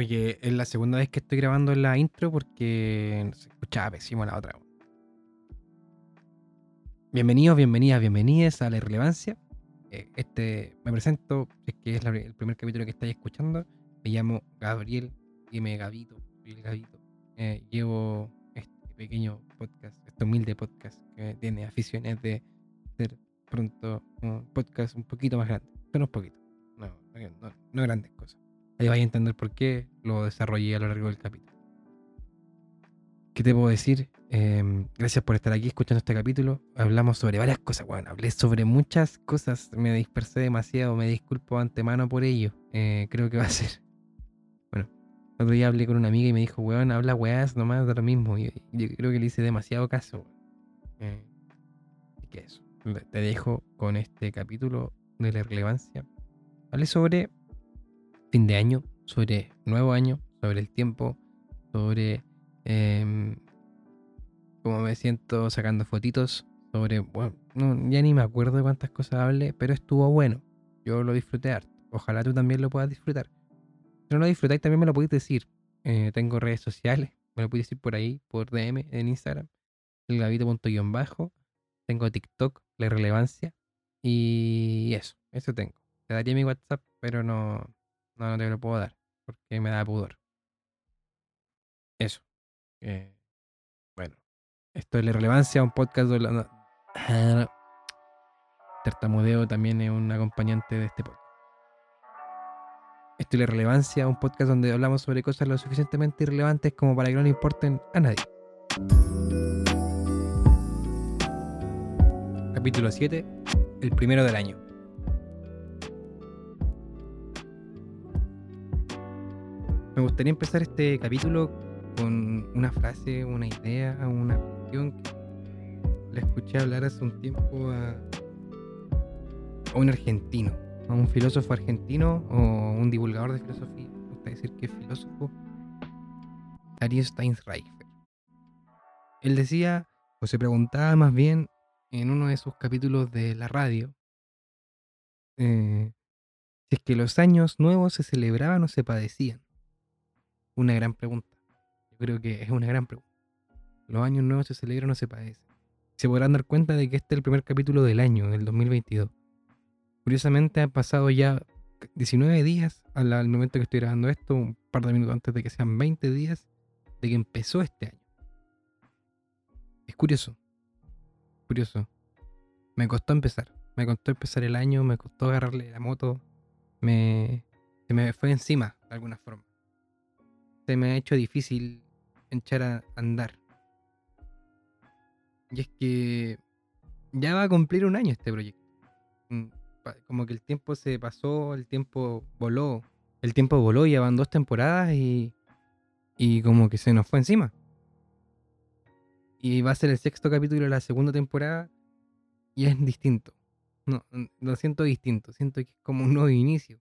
Oye, es la segunda vez que estoy grabando la intro porque se escuchaba pésimo la otra. Bienvenidos, bienvenidas, bienvenidas a La Irrelevancia. Eh, Este, me presento, es que es la- el primer capítulo que estáis escuchando. Me llamo Gabriel, dime Gavito, soy el Gavito. Eh, llevo este pequeño podcast, este humilde podcast que tiene aficiones de ser pronto un podcast un poquito más grande. Pero un poquito, no, no- no grandes cosas. Ahí vais a entender por qué lo desarrollé a lo largo del capítulo. ¿Qué te puedo decir? Em, gracias por estar aquí escuchando este capítulo. Hablamos sobre varias cosas. Bueno, hablé sobre muchas cosas. Me dispersé demasiado. Me disculpo antemano por ello. Eh, creo que va a ser. Bueno, el otro día hablé con una amiga y me dijo, weón, habla weás nomás de lo mismo. Y yo creo que le hice demasiado caso. Eh, así que eso. Te dejo con este capítulo de la relevancia. Hablé sobre fin de año, sobre nuevo año, sobre el tiempo, sobre em, cómo me siento sacando fotitos, sobre, bueno, no, ya ni me acuerdo de cuántas cosas hablé, pero estuvo bueno. Yo lo disfruté harto. Ojalá tú también lo puedas disfrutar. Si no lo disfrutáis, también me lo podéis decir. Eh, tengo redes sociales, me lo podéis decir por ahí, por DM en Instagram, el gavito.bajo. Tengo TikTok, la irrelevancia. Y eso, eso tengo. Te daría mi WhatsApp, pero no, no, no te lo puedo dar, porque me da pudor. Eso. Eh, bueno, esto es la irrelevancia, un podcast de la... Tartamudeo también es un acompañante de este podcast. Esto es la irrelevancia, un podcast donde hablamos sobre cosas lo suficientemente irrelevantes como para que no le importen a nadie. Capítulo 7, el primero del año. Me gustaría empezar este capítulo con una frase, una idea, una cuestión que le escuché hablar hace un tiempo a, a un argentino, a un filósofo argentino o un divulgador de filosofía. Me gusta decir que es filósofo. Darío Steinsreifer. Él decía, o se preguntaba más bien en uno de sus capítulos de la radio, eh, si es que los años nuevos se celebraban o se padecían. Una gran pregunta. Yo creo que es una gran pregunta. Los años nuevos se celebran o se padecen. Se podrán dar cuenta de que este es el primer capítulo del año, del 2022. Curiosamente han pasado ya 19 días al, momento que estoy grabando esto, un par de minutos antes de que sean 20 días de que empezó este año. Es curioso. Curioso. Me costó empezar. Me costó empezar el año, me costó agarrarle la moto. Me, se me fue encima, de alguna forma me ha hecho difícil echar a andar. Y es que ya va a cumplir un año este proyecto. Mm, Como que el tiempo se pasó, el tiempo voló. El tiempo voló y van dos temporadas y, y como que se nos fue encima. Y va a ser el sexto capítulo de la segunda temporada y es distinto. No, mm, lo siento distinto, siento que es como un nuevo inicio.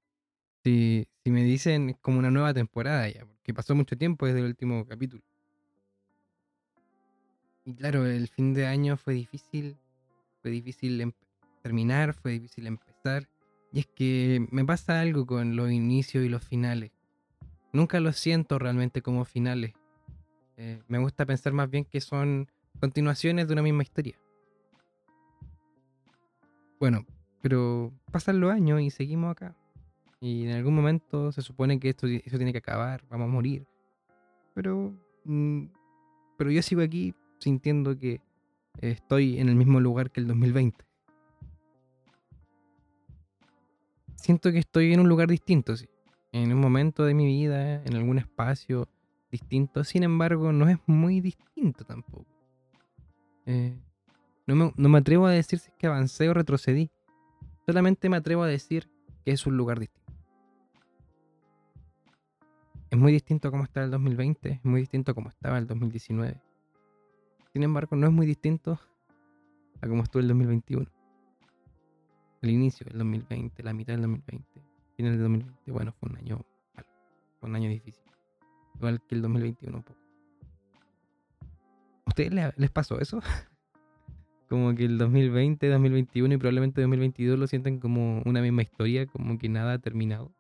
Si, si me dicen es como una nueva temporada ya, porque pasó mucho tiempo desde el último capítulo. Y claro, el fin de año fue difícil, fue difícil em- terminar, fue difícil empezar. Y es que me pasa algo con los inicios y los finales. Nunca los siento realmente como finales. Eh, me gusta pensar más bien que son continuaciones de una misma historia. Bueno, pero pasan los años y seguimos acá. Y en algún momento se supone que esto, eso tiene que acabar, vamos a morir. Pero, mm, pero yo sigo aquí sintiendo que estoy en el mismo lugar que el 2020. Siento que estoy en un lugar distinto, sí. En un momento de mi vida, en algún espacio distinto. Sin embargo, no es muy distinto tampoco. Eh, no, me, no me atrevo a decir si es que avancé o retrocedí. Solamente me atrevo a decir que es un lugar distinto. Es muy distinto a cómo estaba el 2020, es muy distinto a cómo estaba el 2019. Sin embargo, no es muy distinto a cómo estuvo el 2021. El inicio del 2020, la mitad del 2020, final del 2020, bueno, fue un año malo, fue un año difícil. Igual que el 2021 un poco. ¿A ustedes le- les pasó eso? Como que el 2020, 2021 y probablemente 2022 lo sienten como una misma historia, como que nada ha terminado.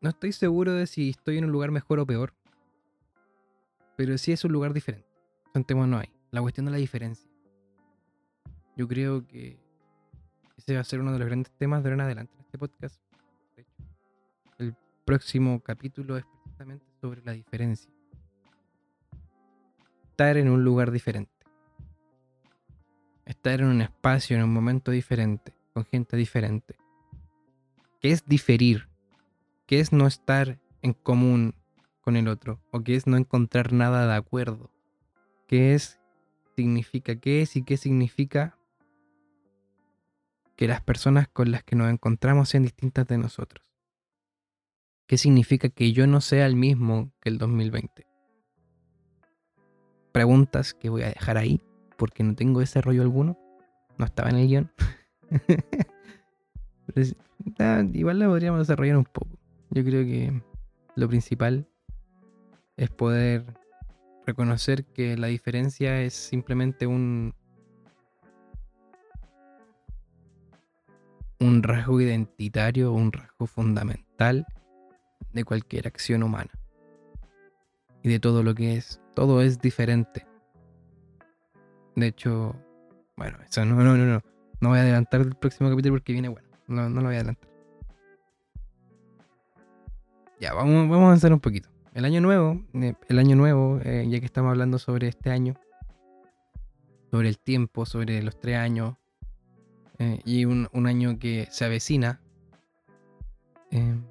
No estoy seguro de si estoy en un lugar mejor o peor. Pero sí es un lugar diferente. no hay. La cuestión de la diferencia. Yo creo que ese va a ser uno de los grandes temas de ahora en adelante en este podcast. el próximo capítulo es precisamente sobre la diferencia. Estar en un lugar diferente. Estar en un espacio, en un momento diferente, con gente diferente. ¿Qué es diferir? ¿Qué es no estar en común con el otro? ¿O qué es no encontrar nada de acuerdo? ¿Qué es significa? ¿Qué es y qué significa que las personas con las que nos encontramos sean distintas de nosotros. ¿Qué significa que yo no sea el mismo que el 2020? Preguntas que voy a dejar ahí porque no tengo ese rollo alguno. No estaba en el guion. igual la podríamos desarrollar un poco. Yo creo que lo principal es poder reconocer que la diferencia es simplemente un, un rasgo identitario, un rasgo fundamental de cualquier acción humana. Y de todo lo que es. Todo es diferente. De hecho, bueno, eso no, no, no, no. No voy a adelantar el próximo capítulo porque viene bueno. No, no lo voy a adelantar. Ya, vamos, vamos a avanzar un poquito. El año nuevo, eh, el año nuevo, eh, ya que estamos hablando sobre este año, sobre el tiempo, sobre los tres años, eh, y un, año que se avecina. El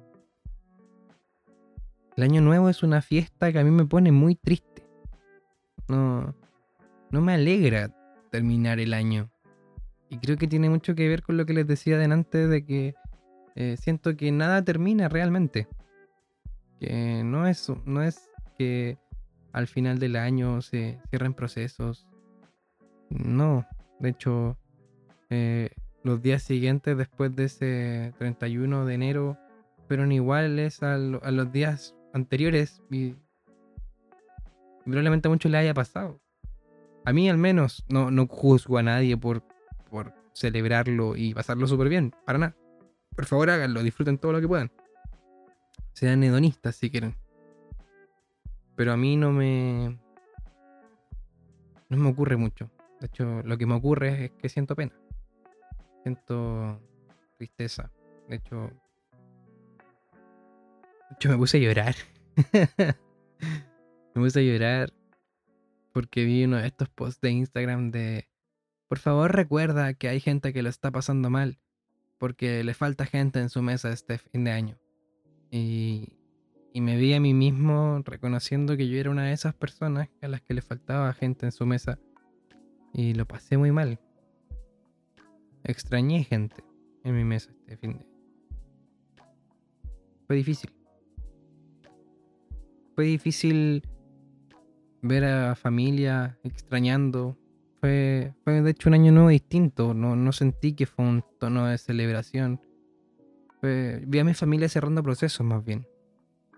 año nuevo es una fiesta que a mí me pone muy triste. No, no me alegra terminar el año. Y creo que tiene mucho que ver con lo que les decía delante de que siento que nada termina realmente. Que no es, no es que al final del año se cierren procesos. No, de hecho, eh, los días siguientes después de ese 31 de enero fueron iguales a, los días anteriores y probablemente a muchos le haya pasado. A mí al menos no, no juzgo a nadie por, por celebrarlo y pasarlo súper bien, para nada. Por favor háganlo, disfruten todo lo que puedan. Sean hedonistas si quieren. Pero a mí no me... No me ocurre mucho. De hecho, lo que me ocurre es que siento pena. Siento tristeza. De hecho, yo me puse a llorar. me puse a llorar porque vi uno de estos posts de Instagram de, por favor recuerda que hay gente que lo está pasando mal porque le falta gente en su mesa este fin de año. Y, me vi a mí mismo reconociendo que yo era una de esas personas a las que le faltaba gente en su mesa. Y lo pasé muy mal extrañé gente en mi mesa este fin de Fue difícil. Fue difícil ver a familia extrañando. Fue, fue de hecho un año nuevo distinto. No, no sentí que fue un tono de celebración. Vi a mi familia cerrando procesos más bien.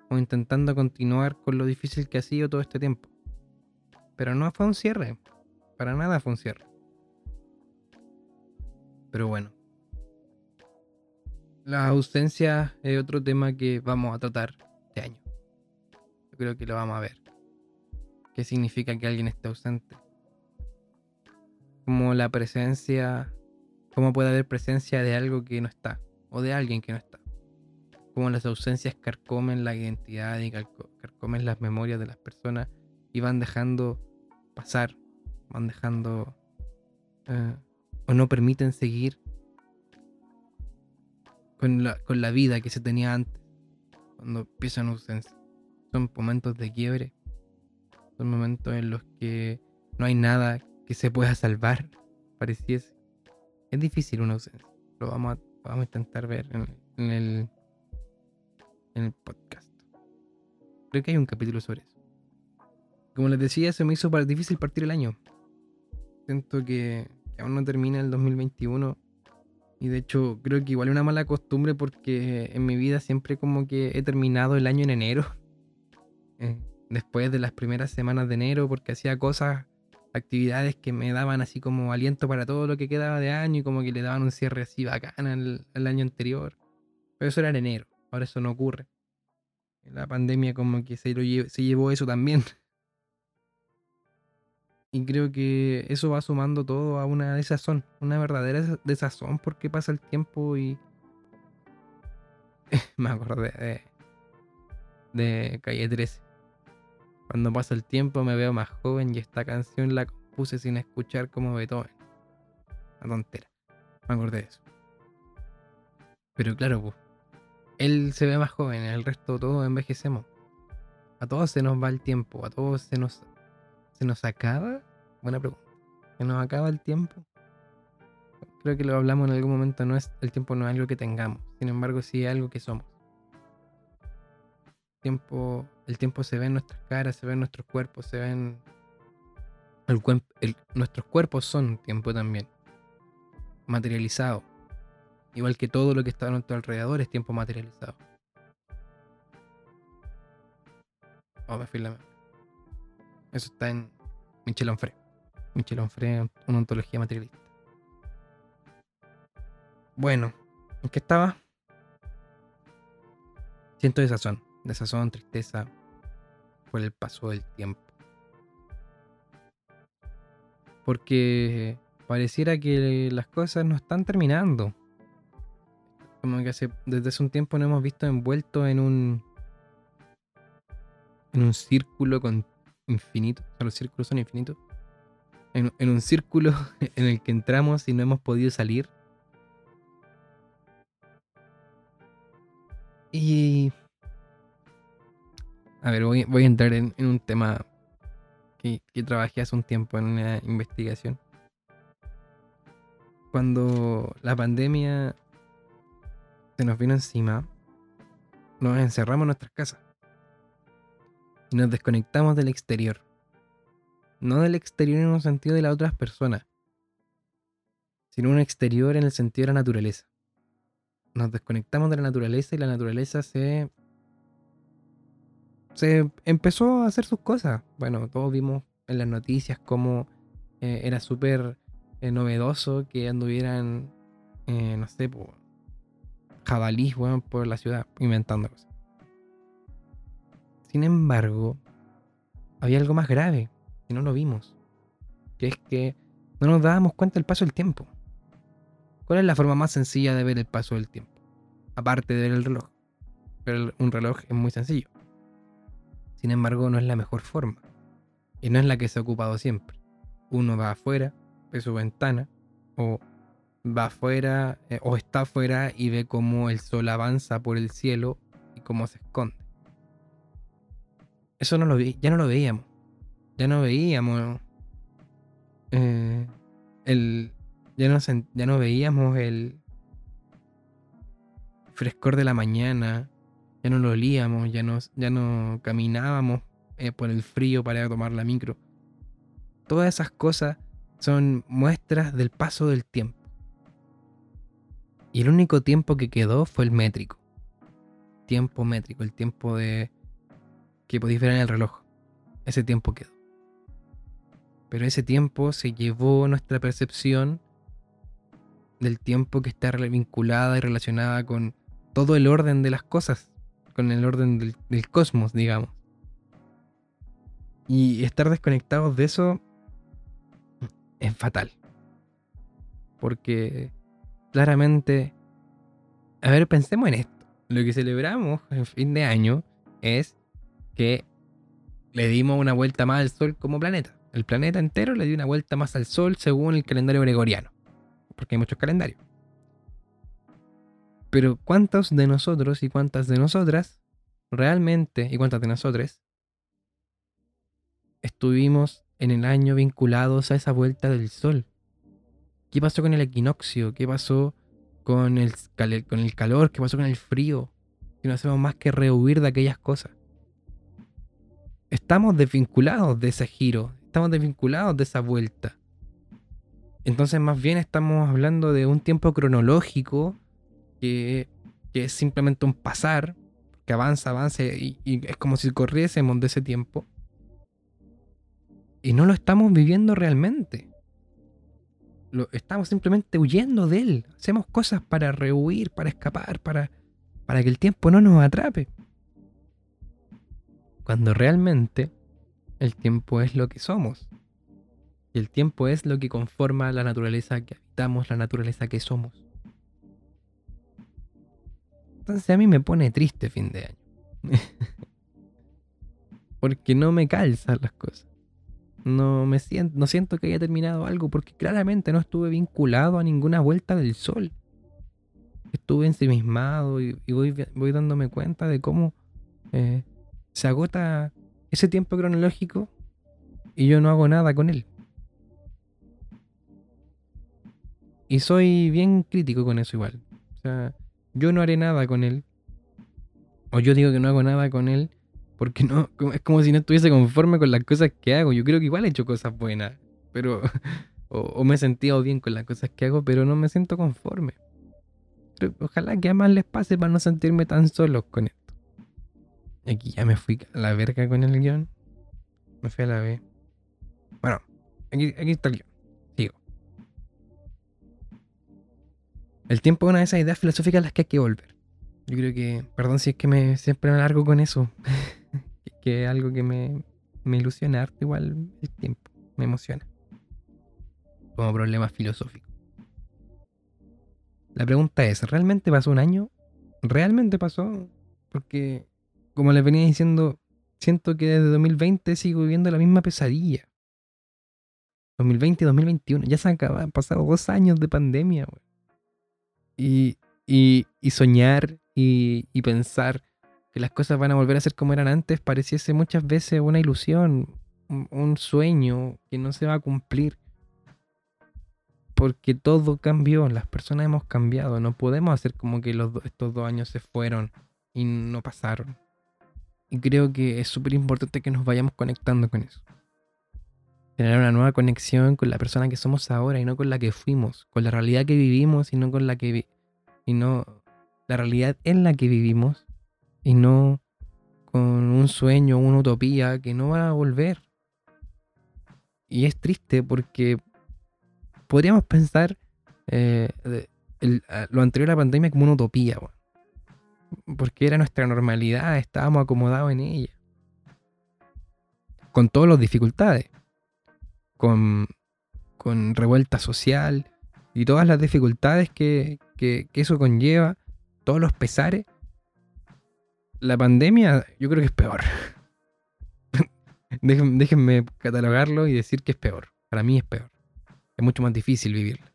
O intentando continuar con lo difícil que ha sido todo este tiempo. Pero no fue un cierre. Para nada fue un cierre. Pero bueno. La ausencia es otro tema que vamos a tratar este año. Yo creo que lo vamos a ver. ¿Qué significa que alguien esté ausente? Como la presencia, cómo puede haber presencia de algo que no está, o de alguien que no está. Cómo las ausencias carcomen la identidad y carcomen las memorias de las personas y van dejando pasar, van dejando eh, o no permiten seguir con la, con la vida que se tenía antes, cuando empiezan ausencia. Son momentos de quiebre, son momentos en los que no hay nada que se pueda salvar, pareciese. Es difícil una ausencia, lo vamos a, vamos a intentar ver en, el, en el podcast. Creo que hay un capítulo sobre eso. Como les decía, se me hizo difícil partir el año. Siento que aún no termina el 2021. Y de hecho, creo que igual es una mala costumbre porque en mi vida siempre como que he terminado el año en enero. Eh, después de las primeras semanas de enero, porque hacía cosas, actividades que me daban así como aliento para todo lo que quedaba de año y como que le daban un cierre así bacán al, año anterior. Pero eso era en enero, ahora eso no ocurre. La pandemia como que se, se llevó eso también. Y creo que eso va sumando todo a una desazón, una verdadera desazón porque pasa el tiempo y... Me acordé de, de Calle 13. Cuando pasa el tiempo me veo más joven y esta canción la compuse sin escuchar como Beethoven. Una tontera. Me acordé de eso. Pero claro, pues, él se ve más joven, el resto todos envejecemos. A todos se nos va el tiempo, a todos se nos, se nos acaba. Buena pregunta. ¿Se nos acaba el tiempo? Creo que lo hablamos en algún momento, no es, el tiempo no es algo que tengamos, sin embargo sí es algo que somos. El tiempo, el tiempo se ve en nuestras caras, se ve en nuestros cuerpos, se ven... nuestros cuerpos son tiempo también, materializado Igual que todo lo que está a nuestro alrededor es tiempo materializado. Oh, me fui Eso está en Michel Onfray. Michel Onfray, una ontología materialista. Bueno, ¿en qué estaba? Siento desazón, desazón, tristeza por el paso del tiempo. Porque pareciera que las cosas no están terminando. Como que desde hace un tiempo nos hemos visto envueltos en un. en un círculo con infinito. O sea, los círculos son infinitos. En, en un círculo en el que entramos y no hemos podido salir. Y. A ver, voy, a entrar en, en un tema que, que, trabajé hace un tiempo en una investigación. Cuando la pandemia se nos vino encima, nos encerramos en nuestras casas y nos desconectamos del exterior. No del exterior en un sentido de las otras personas, sino un exterior en el sentido de la naturaleza. Nos desconectamos de la naturaleza y la naturaleza se se empezó a hacer sus cosas. Bueno, todos vimos en las noticias cómo eh, era súper eh, novedoso que anduvieran, eh, no sé, jabalís, weón, por la ciudad, inventando cosas. Sin embargo, había algo más grave, y no lo vimos, que es que no nos dábamos cuenta del paso del tiempo. ¿Cuál es la forma más sencilla de ver el paso del tiempo? Aparte de ver el reloj. Pero un reloj es muy sencillo. Sin embargo, no es la mejor forma. Y no es la que se ha ocupado siempre. Uno va afuera, ve su ventana, o va afuera eh, o está afuera y ve cómo el sol avanza por el cielo y cómo se esconde. Eso no lo vi, ya no lo veíamos. Ya no veíamos eh, el ya no, ya no veíamos el frescor de la mañana, ya no lo olíamos, ya no, ya no caminábamos eh, por el frío para tomar la micro. Todas esas cosas son muestras del paso del tiempo. Y el único tiempo que quedó fue el métrico. Tiempo métrico, el tiempo de que podéis ver en el reloj. Ese tiempo quedó. Pero ese tiempo se llevó nuestra percepción del tiempo que está vinculada y relacionada con todo el orden de las cosas, con el orden del, cosmos, digamos. Y estar desconectados de eso es fatal. Porque claramente, a ver, pensemos en esto. Lo que celebramos en fin de año es que le dimos una vuelta más al Sol como planeta. El planeta entero le dio una vuelta más al Sol según el calendario gregoriano. Porque hay muchos calendarios. Pero ¿cuántos de nosotros y cuántas de nosotras realmente, y cuántas de nosotros, estuvimos en el año vinculados a esa vuelta del Sol? ¿Qué pasó con el equinoccio? ¿Qué pasó con el, con el calor? ¿Qué pasó con el frío? Que no hacemos más que rehuir de aquellas cosas. Estamos desvinculados de ese giro, estamos desvinculados de esa vuelta. Entonces más bien estamos hablando de un tiempo cronológico que, es simplemente un pasar, que avanza, avanza y es como si corriésemos de ese tiempo. Y no lo estamos viviendo realmente estamos simplemente huyendo de él. Hacemos cosas para rehuir, para escapar, para, para que el tiempo no nos atrape. Cuando realmente el tiempo es lo que somos. Y el tiempo es lo que conforma la naturaleza que habitamos, la naturaleza que somos. Entonces a mí me pone triste fin de año. porque no me calzan las cosas. No, me siento, no siento que haya terminado algo porque claramente no estuve vinculado a ninguna vuelta del sol. Estuve ensimismado y, voy, voy, dándome cuenta de cómo eh, se agota ese tiempo cronológico y yo no hago nada con él. Y soy bien crítico con eso igual. O sea, yo no haré nada con él. O yo digo que no hago nada con él porque no, es como si no estuviese conforme con las cosas que hago. Yo creo que igual he hecho cosas buenas, pero o, me he sentido bien con las cosas que hago, pero no me siento conforme. ojalá que a más les pase para no sentirme tan solo con esto. Aquí ya me fui a la verga con el guion. Me fui a la B. Bueno, aquí, aquí está el guion. El tiempo es una de esas ideas filosóficas a las que hay que volver. Yo creo que, perdón si es que me siempre me largo con eso. que es algo que me, me ilusiona harto igual el tiempo, me emociona. Como problema filosófico. La pregunta es, ¿realmente pasó un año? ¿Realmente pasó? Porque, como les venía diciendo, siento que desde 2020 sigo viviendo la misma pesadilla. 2020 y 2021, ya se han pasado dos años de pandemia, Y, y, y soñar y, y pensar que las cosas van a volver a ser como eran antes pareciese muchas veces una ilusión, un, sueño que no se va a cumplir. Porque todo cambió, las personas hemos cambiado, no podemos hacer como que los, estos dos años se fueron y no pasaron. Y creo que es súper importante que nos vayamos conectando con eso. Tener una nueva conexión con la persona que somos ahora y no con la que fuimos, con la realidad que vivimos y no con la que y no la realidad en la que vivimos y no con un sueño, una utopía que no va a volver. Y es triste porque podríamos pensar eh, lo anterior a la pandemia como una utopía, porque era nuestra normalidad, estábamos acomodados en ella. Con todas las dificultades, con, con revuelta social y todas las dificultades que, que eso conlleva, todos los pesares, la pandemia yo creo que es peor. déjenme, catalogarlo y decir que es peor. Para mí es peor. Es mucho más difícil vivirla.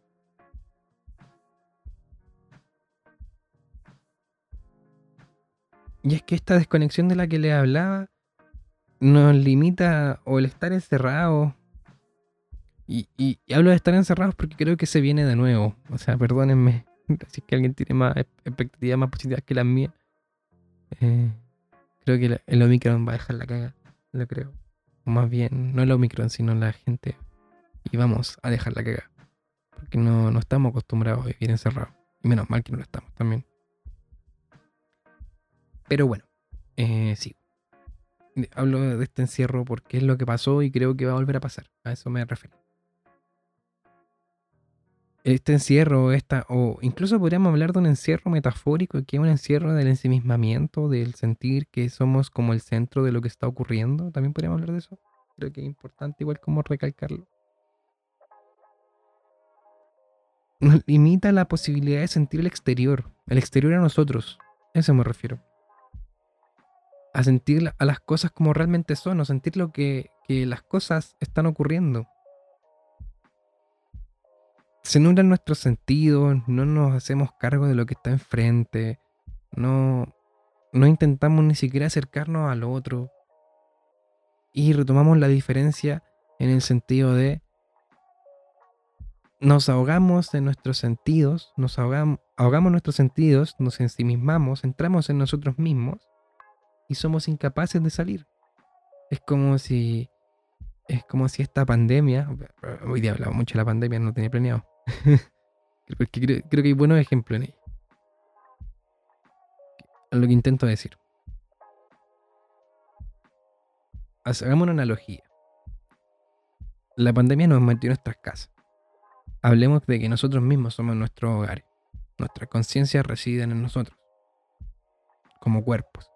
Y es que esta desconexión de la que le hablaba nos limita o el estar encerrado. Y, hablo de estar encerrados porque creo que se viene de nuevo. O sea, perdónenme si es que alguien tiene más expectativas más positivas que las mías. Eh, creo que el Omicron va a dejar la caga, lo creo. O más bien, no el Omicron, sino la gente. Y vamos a dejar la caga. Porque no, no estamos acostumbrados a vivir encerrados. Y menos mal que no lo estamos también. Pero bueno, eh, sí. Hablo de este encierro porque es lo que pasó y creo que va a volver a pasar. A eso me refiero este encierro, esta, o incluso podríamos hablar de un encierro metafórico, que es un encierro del ensimismamiento, del sentir que somos como el centro de lo que está ocurriendo. También podríamos hablar de eso. Creo que es importante igual como recalcarlo. Nos limita la posibilidad de sentir el exterior, el exterior a nosotros. A eso me refiero. A sentir a las cosas como realmente son, o sentir lo que, que las cosas están ocurriendo se nublan nuestros sentidos, no nos hacemos cargo de lo que está enfrente, no, no intentamos ni siquiera acercarnos al otro y retomamos la diferencia en el sentido de nos ahogamos en nuestros sentidos, nos ahogamos, ahogamos nuestros sentidos, nos ensimismamos, entramos en nosotros mismos y somos incapaces de salir. Es como si es como si esta pandemia, hoy día hablaba mucho de la pandemia, no tenía planeado, creo, que hay buenos ejemplos en ella. Lo que intento decir. Hagamos una analogía. La pandemia nos metió en nuestras casas. Hablemos de que nosotros mismos somos nuestros hogares. Nuestras conciencias residen en nosotros. Como cuerpos.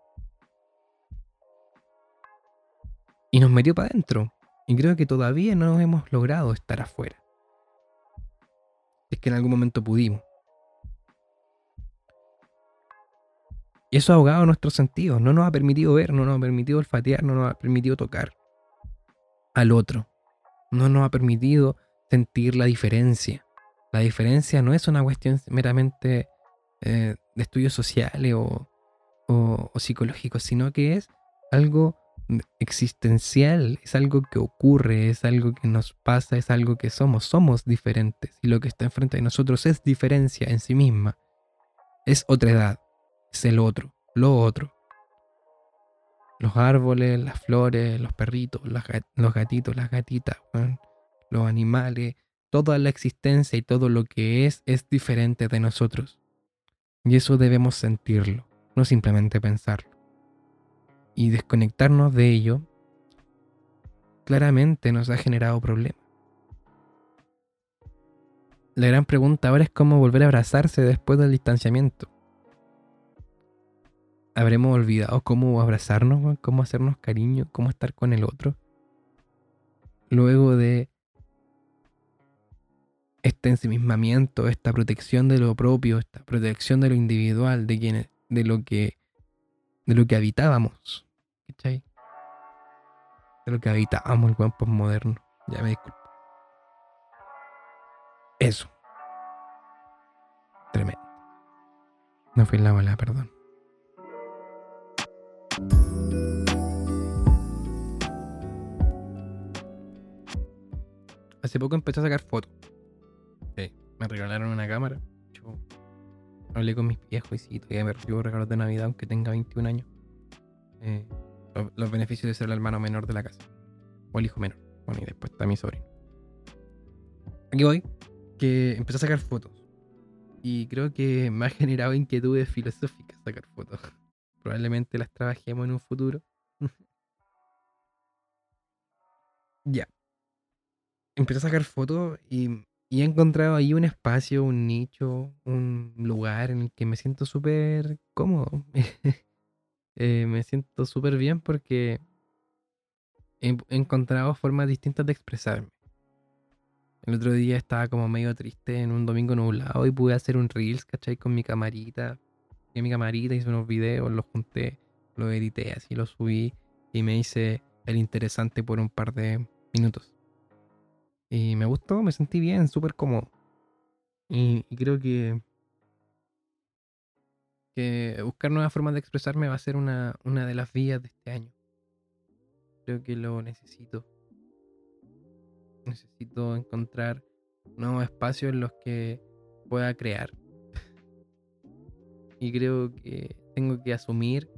y nos metió para adentro. Y creo que todavía no hemos logrado estar afuera. Es que en algún momento pudimos. Y eso ha ahogado nuestros sentidos. No nos ha permitido ver, no nos ha permitido olfatear, no nos ha permitido tocar al otro. No nos ha permitido sentir la diferencia. La diferencia no es una cuestión meramente eh, de estudios sociales o, o, psicológicos, sino que es algo existencial, es algo que ocurre, es algo que nos pasa, es algo que somos, somos diferentes y lo que está enfrente de nosotros es diferencia en sí misma, es otra edad, es el otro, lo otro. Los árboles, las flores, los perritos, los gatitos, las gatitas, los animales, toda la existencia y todo lo que es es diferente de nosotros. Y eso debemos sentirlo, no simplemente pensarlo. Y desconectarnos de ello claramente nos ha generado problemas. La gran pregunta ahora es cómo volver a abrazarse después del distanciamiento habremos olvidado cómo abrazarnos, cómo hacernos cariño, cómo estar con el otro. Luego de este ensimismamiento, esta protección de lo propio, esta protección de lo individual, de quienes, de lo que, de lo que habitábamos, De lo que habitábamos el buen moderno. Ya me disculpo. Eso. Tremendo. No fui la bola, perdón. Hace poco empecé a sacar fotos. me regalaron una cámara. Yo hablé con mis viejos y sí, todavía me recibo regalos de Navidad aunque tenga 21 años. Eh, los, beneficios de ser el hermano menor de la casa. O el hijo menor. Bueno, y después está mi sobrino. Aquí voy. Que empecé a sacar fotos. Y creo que me ha generado inquietudes filosóficas sacar fotos. Probablemente las trabajemos en un futuro. ya. Empecé a sacar fotos y, he encontrado ahí un espacio, un nicho, un lugar en el que me siento súper cómodo. Eh, me siento súper bien porque he, encontrado formas distintas de expresarme. El otro día estaba como medio triste en un domingo nublado y pude hacer un reels, ¿cachai? Con mi camarita mi camarita, hice unos videos, los junté, los edité, así los subí y me hice el interesante por un par de minutos. Y me gustó, me sentí bien, súper cómodo. Y, creo que, que buscar nuevas formas de expresarme va a ser una, una de las vías de este año. Creo que lo necesito. Necesito encontrar nuevos espacios en los que pueda crear y creo que tengo que asumir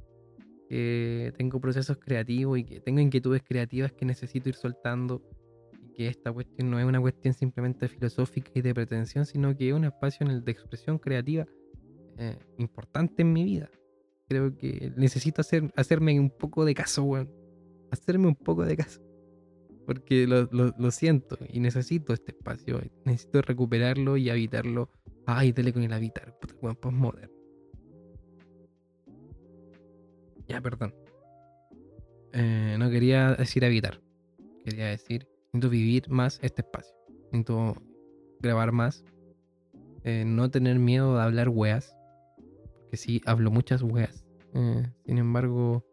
que tengo procesos creativos y que tengo inquietudes creativas que necesito ir soltando y que esta cuestión no es una cuestión simplemente filosófica y de pretensión, sino que es un espacio en el de expresión creativa eh, importante en mi vida. Creo que necesito hacer, hacerme un poco de caso, weón. Hacerme un poco de caso. Porque lo, siento y necesito este espacio. Necesito recuperarlo y habitarlo. Ay, dele con el habitar, weón, postmoderno. Ya, perdón. Eh, no quería decir habitar. Quería decir, vivir más este espacio. Necesito grabar más. Eh, no tener miedo de hablar weas. Sí, hablo muchas weas. Eh, sin embargo,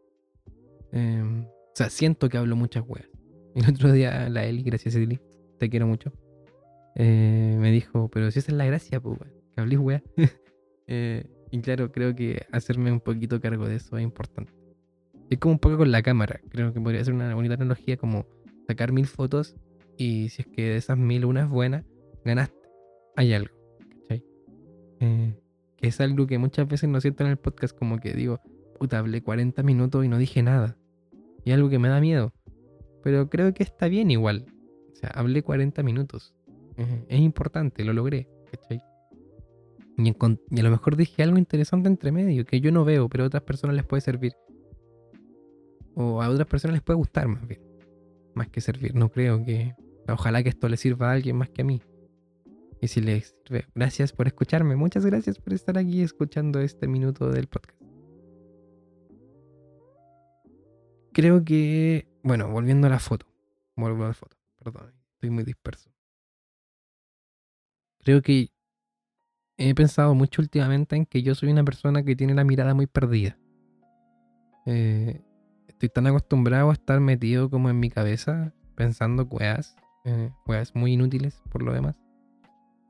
em, o sea, siento que hablo muchas weas. El otro día la Eli, gracias Eli, te quiero mucho, me dijo, pero si esa es la gracia, pues, que hablís weas. Y claro, creo que hacerme un poquito cargo de eso es importante. Es como un poco con la cámara. Creo que podría ser una bonita analogía como sacar mil fotos y si es que de esas mil una es buena, ganaste. Hay algo. ¿Cachai? Eh, es algo que muchas veces no siento en el podcast como que digo, puta, hablé 40 minutos y no dije nada. Y algo que me da miedo. Pero creo que está bien igual. O sea, hablé 40 minutos. es importante, lo logré. ¿Cachai? Y, a lo mejor dije algo interesante entre medio que yo no veo, pero a otras personas les puede servir. O a otras personas les puede gustar más bien. Más que servir. No creo que. Ojalá que esto le sirva a alguien más que a mí. Y si les sirve, gracias por escucharme. Muchas gracias por estar aquí escuchando este minuto del podcast. Creo que bueno, volviendo a la foto. Vuelvo a la foto. Perdón, estoy muy disperso. Creo que he pensado mucho últimamente en que yo soy una persona que tiene la mirada muy perdida. Eh, estoy tan acostumbrado a estar metido como en mi cabeza, pensando weas, eh, muy inútiles por lo demás,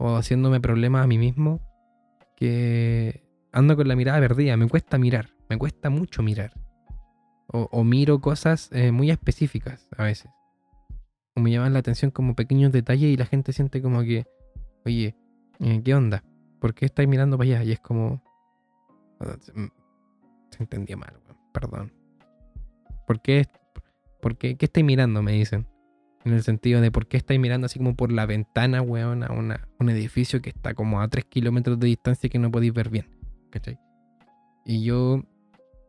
o haciéndome problemas a mí mismo, que ando con la mirada perdida. Me cuesta mirar, me cuesta mucho mirar. O, miro cosas eh, muy específicas a veces. O me llaman la atención como pequeños detalles y la gente siente como que, oye, eh, ¿qué onda? ¿Por qué estáis mirando para allá? Y es como... Se entendía mal, perdón. ¿Por qué, por qué, qué estáis mirando? Me dicen. En el sentido de por qué estáis mirando así como por la ventana, weón, a un edificio que está como a 3 kilómetros de distancia que no podéis ver bien. ¿Cachai? Y yo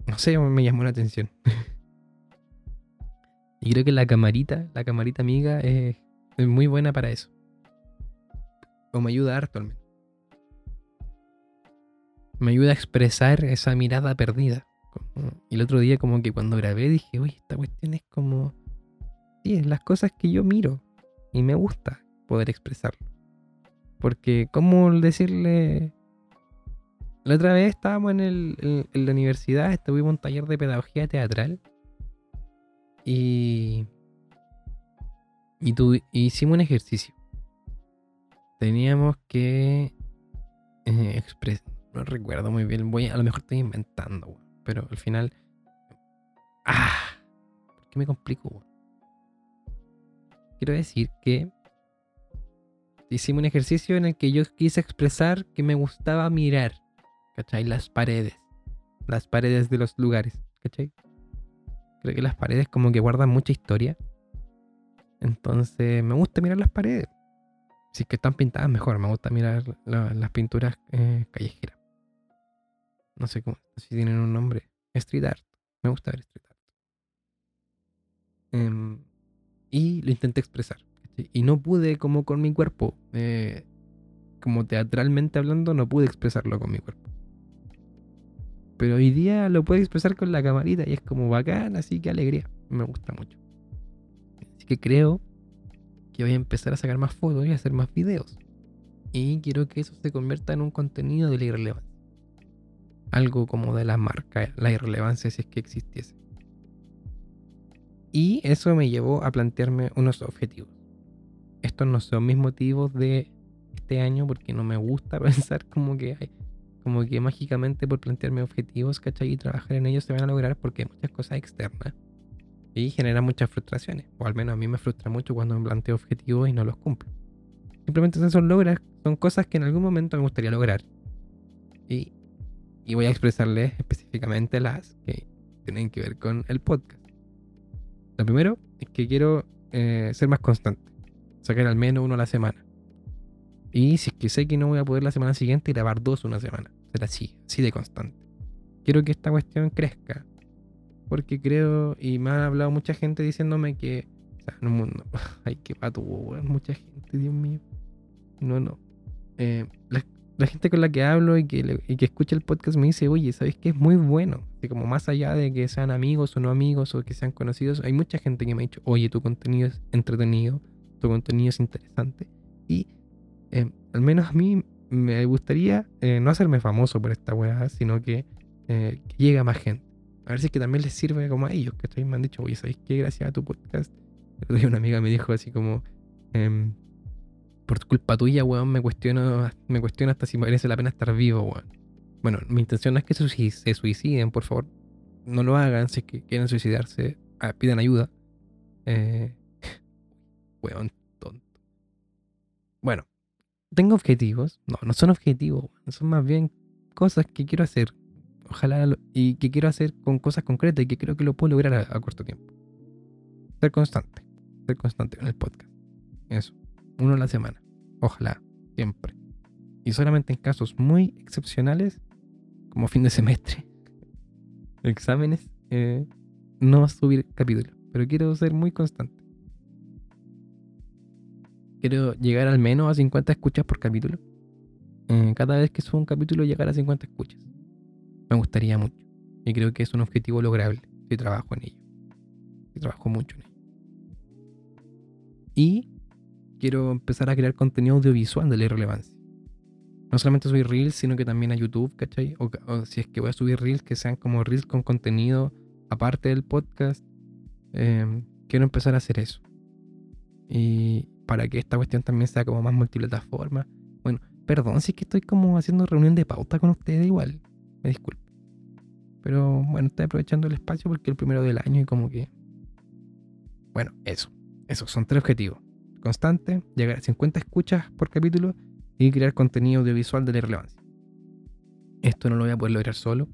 no sé, me llamó la atención. y creo que la camarita, la camarita amiga, es, muy buena para eso. O me ayuda harto al. Me ayuda a expresar esa mirada perdida. Y el otro día como que cuando grabé dije, oye, esta cuestión es como... Sí, es las cosas que yo miro. Y me gusta poder expresarlo. Porque, ¿cómo decirle la otra vez estábamos en, el, la universidad, estuvimos en un taller de pedagogía teatral. Y. Y hicimos un ejercicio. Teníamos que. Eh, expresar. No recuerdo muy bien. Voy, a lo mejor estoy inventando, Pero al final. ¡Ah! ¿Por qué me complico, Quiero decir que. Hicimos un ejercicio en el que yo quise expresar que me gustaba mirar ¿cachai? Las paredes, las paredes de los lugares, ¿cachai? Creo que las paredes como que guardan mucha historia. Entonces me gusta mirar las paredes. Si que están pintadas mejor, me gusta mirar las pinturas eh, callejeras. No sé cómo, si tienen un nombre. Street art. Me gusta ver street art. Em, y lo intenté expresar. Y no pude como con mi cuerpo. Eh, como teatralmente hablando, no pude expresarlo con mi cuerpo. Pero hoy día lo puedo expresar con la camarita y es como bacán, así que alegría. Me gusta mucho. Así que creo que voy a empezar a sacar más fotos y a hacer más videos. Y quiero que eso se convierta en un contenido de la irrelevancia. Algo como de la marca, la irrelevancia si es que existiese. Y eso me llevó a plantearme unos objetivos. Estos no son mis motivos de este año porque no me gusta pensar como que hay, como que mágicamente por plantearme objetivos, ¿cachai? Y trabajar en ellos se van a lograr porque hay muchas cosas externas y genera muchas frustraciones. O al menos a mí me frustra mucho cuando me planteo objetivos y no los cumplo. Simplemente son son cosas que en algún momento me gustaría lograr. Y, y voy a expresarles específicamente las que tienen que ver con el podcast. Lo primero es que quiero eh, ser más constante. Sacar al menos uno a la semana. Y si es que sé que no voy a poder la semana siguiente, grabar dos una semana. Ser así, así de constante. Quiero que esta cuestión crezca. Porque creo, y me ha hablado mucha gente diciéndome que, o sea, en un mundo, ay, qué pato, mucha gente, Dios mío. No, no. Eh, la, gente con la que hablo y que, y que escucha el podcast me dice, oye, ¿sabes qué? Es muy bueno. Así como más allá de que sean amigos o no amigos o que sean conocidos, hay mucha gente que me ha dicho, oye, tu contenido es entretenido, tu contenido es interesante. Y eh, al menos a mí me gustaría eh, no hacerme famoso por esta weá, sino que, eh, que llegue a más gente. A ver si es que también les sirve como a ellos, que me han dicho, oye, ¿sabéis qué? Gracias a tu podcast. una amiga me dijo así como, em, por culpa tuya, weón, me cuestiono, me cuestiono hasta si merece la pena estar vivo, weón. Bueno, mi intención no es que se suiciden, por favor. No lo hagan si es que quieren suicidarse. Ah, pidan ayuda. Eh, weón, tonto. Bueno, tengo objetivos. No, no son objetivos. Son más bien cosas que quiero hacer. Ojalá. y que quiero hacer con cosas concretas y que creo que lo puedo lograr a, corto tiempo. Ser constante. Ser constante en el podcast. Eso. Uno a la semana. Ojalá. Siempre. Y solamente en casos muy excepcionales, como fin de semestre, exámenes, eh, no subir capítulos. Pero quiero ser muy constante. Quiero llegar al menos a 50 escuchas por capítulo. Eh, cada vez que subo un capítulo, llegar a 50 escuchas. Me gustaría mucho. Y creo que es un objetivo lograble si trabajo en ello. y trabajo mucho en ello. Y quiero empezar a crear contenido audiovisual de la irrelevancia. No solamente subir reels, sino que también a YouTube, ¿cachai? O, si es que voy a subir reels, que sean como reels con contenido aparte del podcast. Em, quiero empezar a hacer eso. Y para que esta cuestión también sea como más multiplataforma. Bueno, perdón si es que estoy como haciendo reunión de pauta con ustedes igual. Me disculpo. Pero bueno, estoy aprovechando el espacio porque es el primero del año y como que... Bueno, eso. Esos son tres objetivos. Constante, llegar a 50 escuchas por capítulo y crear contenido audiovisual de la irrelevancia. Esto no lo voy a poder lograr solo.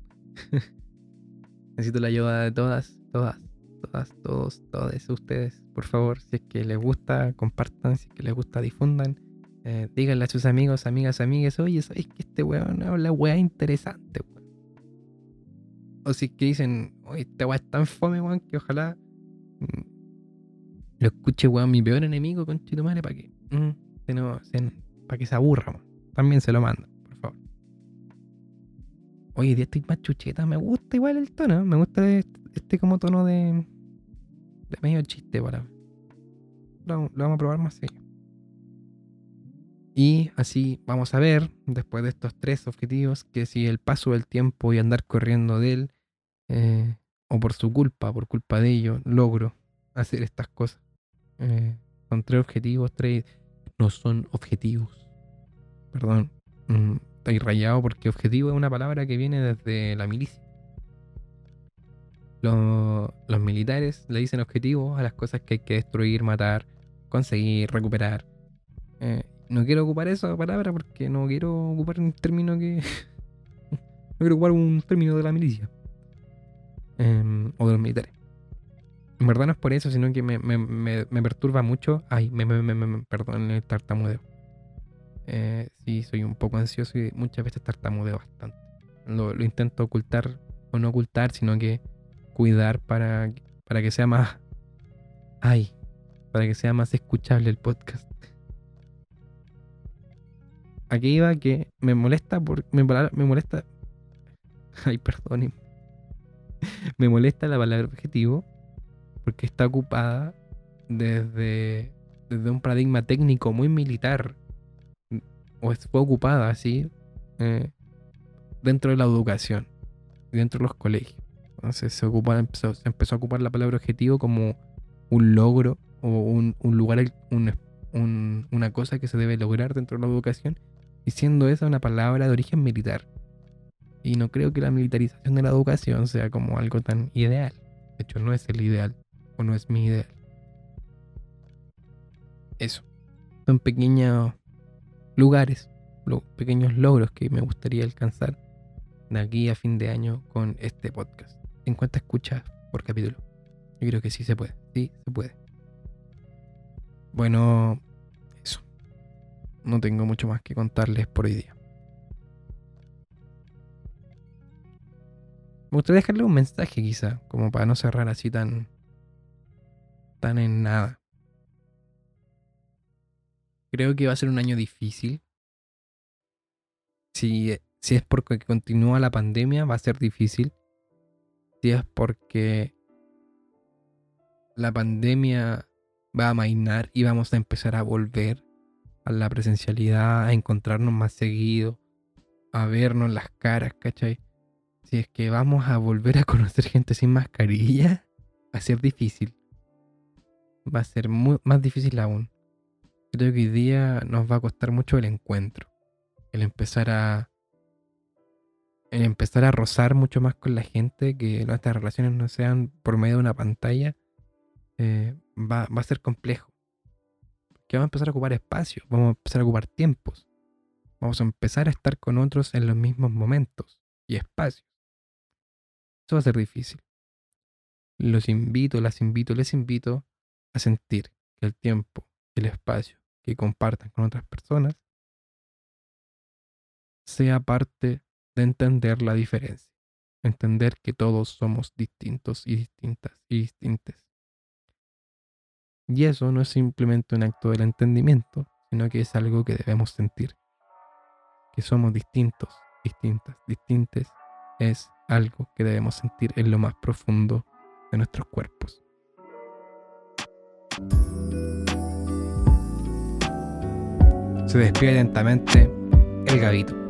Necesito la ayuda de todas, todas, todas, todos, todos ustedes. Por favor, si es que les gusta, compartan. Si es que les gusta, difundan. Eh, díganle a sus amigos, amigas, amigas, oye, ¿sabéis que este weón habla weá interesante, O si es que dicen, oye, este weá es tan fome, weón, que ojalá mm, lo escuche, weón, mi peor enemigo, con madre, para que, mm, para que se aburra, También se lo mando, por favor. Oye, día estoy más chucheta, me gusta igual el tono, me gusta este, este como tono de, de medio chiste para. Lo, lo vamos a probar más seguido. Y así vamos a ver, después de estos tres objetivos, que si el paso del tiempo y andar corriendo de él, eh, o por su culpa, por culpa de ello, logro hacer estas cosas. Eh, son tres objetivos, tres... No son objetivos. Perdón, mm, estoy rayado porque objetivo es una palabra que viene desde la milicia. Los, militares le dicen objetivos a las cosas que hay que destruir, matar, conseguir, recuperar. Eh, no quiero ocupar esa palabra porque no quiero ocupar un término que. no quiero ocupar un término de la milicia. Em, o de los militares. En verdad no es por eso, sino que me, perturba mucho. Ay, me, perdón el tartamudeo. Eh, sí, soy un poco ansioso y muchas veces tartamudeo bastante. Lo, lo, intento ocultar, o no ocultar, sino que cuidar para, para que sea más. Ay, para que sea más escuchable el podcast aquí iba que me molesta por, me, me molesta ay perdón me molesta la palabra objetivo porque está ocupada desde, desde un paradigma técnico muy militar o fue ocupada así eh, dentro de la educación dentro de los colegios entonces se, ocupa, empezó, se empezó a ocupar la palabra objetivo como un logro o un, un lugar un, una cosa que se debe lograr dentro de la educación y siendo esa una palabra de origen militar. Y no creo que la militarización de la educación sea como algo tan ideal. De hecho, no es el ideal o no es mi ideal. Eso. Son pequeños lugares, pequeños logros que me gustaría alcanzar de aquí a fin de año con este podcast. 50 escuchas por capítulo. Yo creo que sí se puede. Sí, se puede. Bueno, no tengo mucho más que contarles por hoy día. Me gustaría dejarle un mensaje quizá, como para no cerrar así tan tan en nada. Creo que va a ser un año difícil. Si, si es porque continúa la pandemia, va a ser difícil. Si es porque la pandemia va a mainar y vamos a empezar a volver a la presencialidad, a encontrarnos más seguido, a vernos las caras, ¿cachai? Si es que vamos a volver a conocer gente sin mascarilla, va a ser difícil. Va a ser más difícil aún. Creo que hoy día nos va a costar mucho el encuentro. El empezar a. El empezar a rozar mucho más con la gente, que nuestras relaciones no sean por medio de una pantalla, eh, va, a ser complejo que vamos a empezar a ocupar espacio, vamos a empezar a ocupar tiempos, vamos a empezar a estar con otros en los mismos momentos y espacios. Eso va a ser difícil. Los invito, las invito, les invito sentir que el tiempo, el espacio que compartan con otras personas sea parte de entender la diferencia, entender que todos somos distintos y distintas y distintas y eso no es simplemente un acto del entendimiento, sino que es algo que debemos sentir. Que somos distintos, distintas, distintes, es algo que debemos sentir en lo más profundo de nuestros cuerpos. Se despide lentamente el Gavito.